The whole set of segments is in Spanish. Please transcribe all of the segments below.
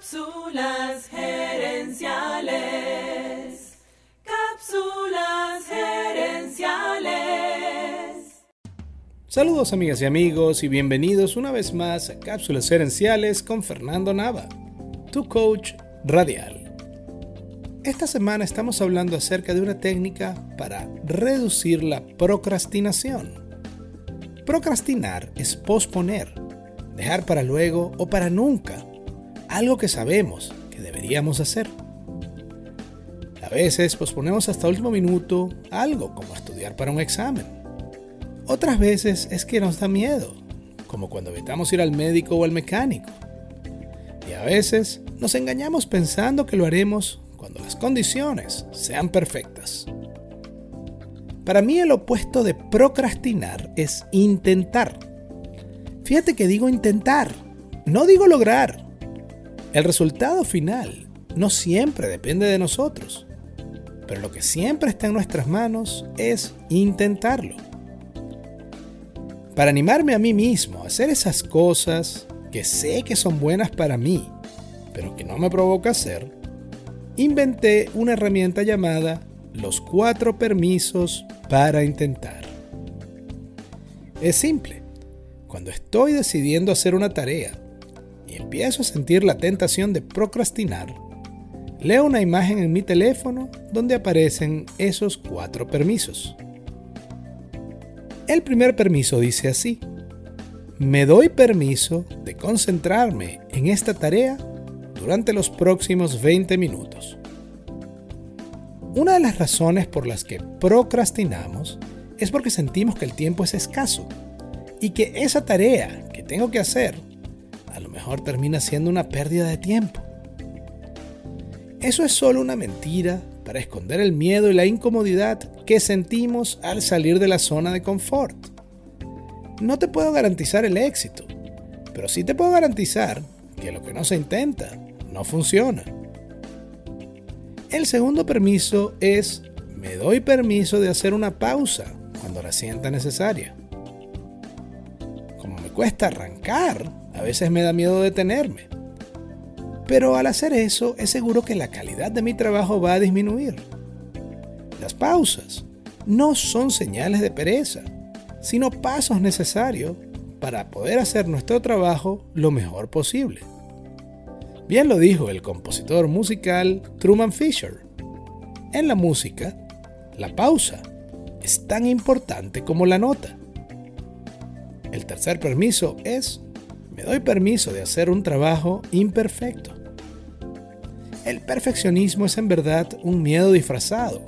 Cápsulas gerenciales. Cápsulas gerenciales. Saludos amigas y amigos y bienvenidos una vez más a Cápsulas gerenciales con Fernando Nava, tu coach radial. Esta semana estamos hablando acerca de una técnica para reducir la procrastinación. Procrastinar es posponer, dejar para luego o para nunca algo que sabemos que deberíamos hacer. A veces posponemos hasta último minuto algo como estudiar para un examen. Otras veces es que nos da miedo, como cuando evitamos ir al médico o al mecánico. Y a veces nos engañamos pensando que lo haremos cuando las condiciones sean perfectas. Para mí el opuesto de procrastinar es intentar. Fíjate que digo intentar, no digo lograr. El resultado final no siempre depende de nosotros, pero lo que siempre está en nuestras manos es intentarlo. Para animarme a mí mismo a hacer esas cosas que sé que son buenas para mí, pero que no me provoca hacer, inventé una herramienta llamada los cuatro permisos para intentar. Es simple. Cuando estoy decidiendo hacer una tarea y empiezo a sentir la tentación de procrastinar, leo una imagen en mi teléfono donde aparecen esos cuatro permisos. El primer permiso dice así, me doy permiso de concentrarme en esta tarea durante los próximos 20 minutos. Una de las razones por las que procrastinamos es porque sentimos que el tiempo es escaso y que esa tarea que tengo que hacer a lo mejor termina siendo una pérdida de tiempo. Eso es solo una mentira para esconder el miedo y la incomodidad que sentimos al salir de la zona de confort. No te puedo garantizar el éxito, pero sí te puedo garantizar que lo que no se intenta no funciona. El segundo permiso es me doy permiso de hacer una pausa cuando la sienta necesaria. Como me cuesta arrancar, a veces me da miedo detenerme. Pero al hacer eso es seguro que la calidad de mi trabajo va a disminuir. Las pausas no son señales de pereza, sino pasos necesarios para poder hacer nuestro trabajo lo mejor posible. Bien lo dijo el compositor musical Truman Fisher. En la música, la pausa es tan importante como la nota. El tercer permiso es me doy permiso de hacer un trabajo imperfecto. El perfeccionismo es en verdad un miedo disfrazado,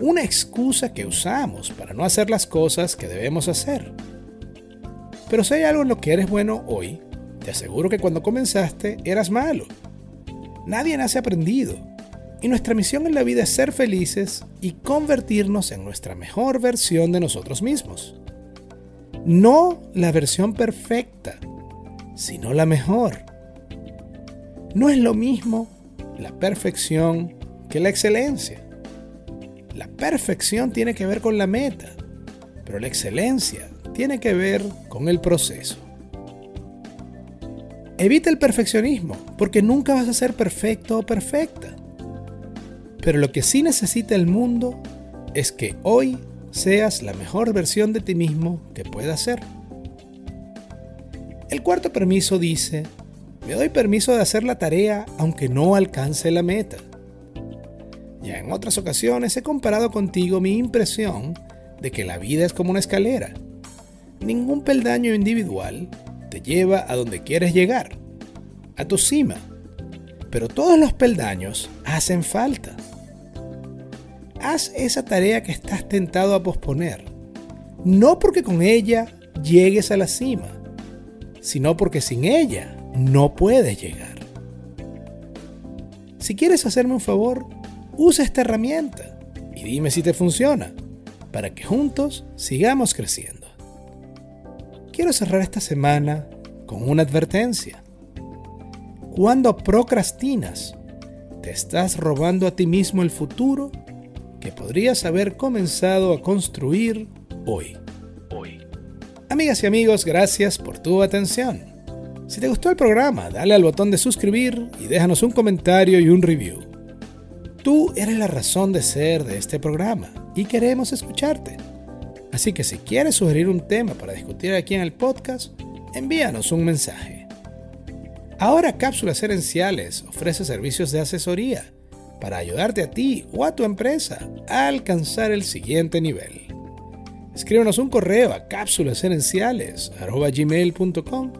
una excusa que usamos para no hacer las cosas que debemos hacer. Pero si hay algo en lo que eres bueno hoy, te aseguro que cuando comenzaste eras malo. Nadie nace aprendido. Y nuestra misión en la vida es ser felices y convertirnos en nuestra mejor versión de nosotros mismos. No la versión perfecta, sino la mejor. No es lo mismo la perfección que la excelencia. La perfección tiene que ver con la meta, pero la excelencia tiene que ver con el proceso. Evita el perfeccionismo, porque nunca vas a ser perfecto o perfecta. Pero lo que sí necesita el mundo es que hoy seas la mejor versión de ti mismo que puedas ser. El cuarto permiso dice, me doy permiso de hacer la tarea aunque no alcance la meta. Ya en otras ocasiones he comparado contigo mi impresión de que la vida es como una escalera. Ningún peldaño individual te lleva a donde quieres llegar, a tu cima, pero todos los peldaños hacen falta. Haz esa tarea que estás tentado a posponer, no porque con ella llegues a la cima, sino porque sin ella no puedes llegar. Si quieres hacerme un favor, usa esta herramienta y dime si te funciona, para que juntos sigamos creciendo. Quiero cerrar esta semana con una advertencia. Cuando procrastinas, te estás robando a ti mismo el futuro que podrías haber comenzado a construir hoy. Amigas y amigos, gracias por tu atención. Si te gustó el programa, dale al botón de suscribir y déjanos un comentario y un review. Tú eres la razón de ser de este programa y queremos escucharte. Así que si quieres sugerir un tema para discutir aquí en el podcast, envíanos un mensaje. Ahora Cápsulas Herenciales ofrece servicios de asesoría para ayudarte a ti o a tu empresa a alcanzar el siguiente nivel. Escríbenos un correo a cápsulasherenciales.com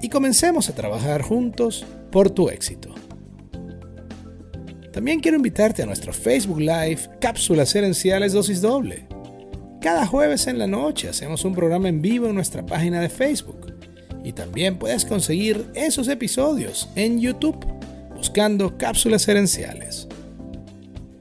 y comencemos a trabajar juntos por tu éxito. También quiero invitarte a nuestro Facebook Live Cápsulas Herenciales Dosis Doble. Cada jueves en la noche hacemos un programa en vivo en nuestra página de Facebook y también puedes conseguir esos episodios en YouTube buscando Cápsulas Herenciales.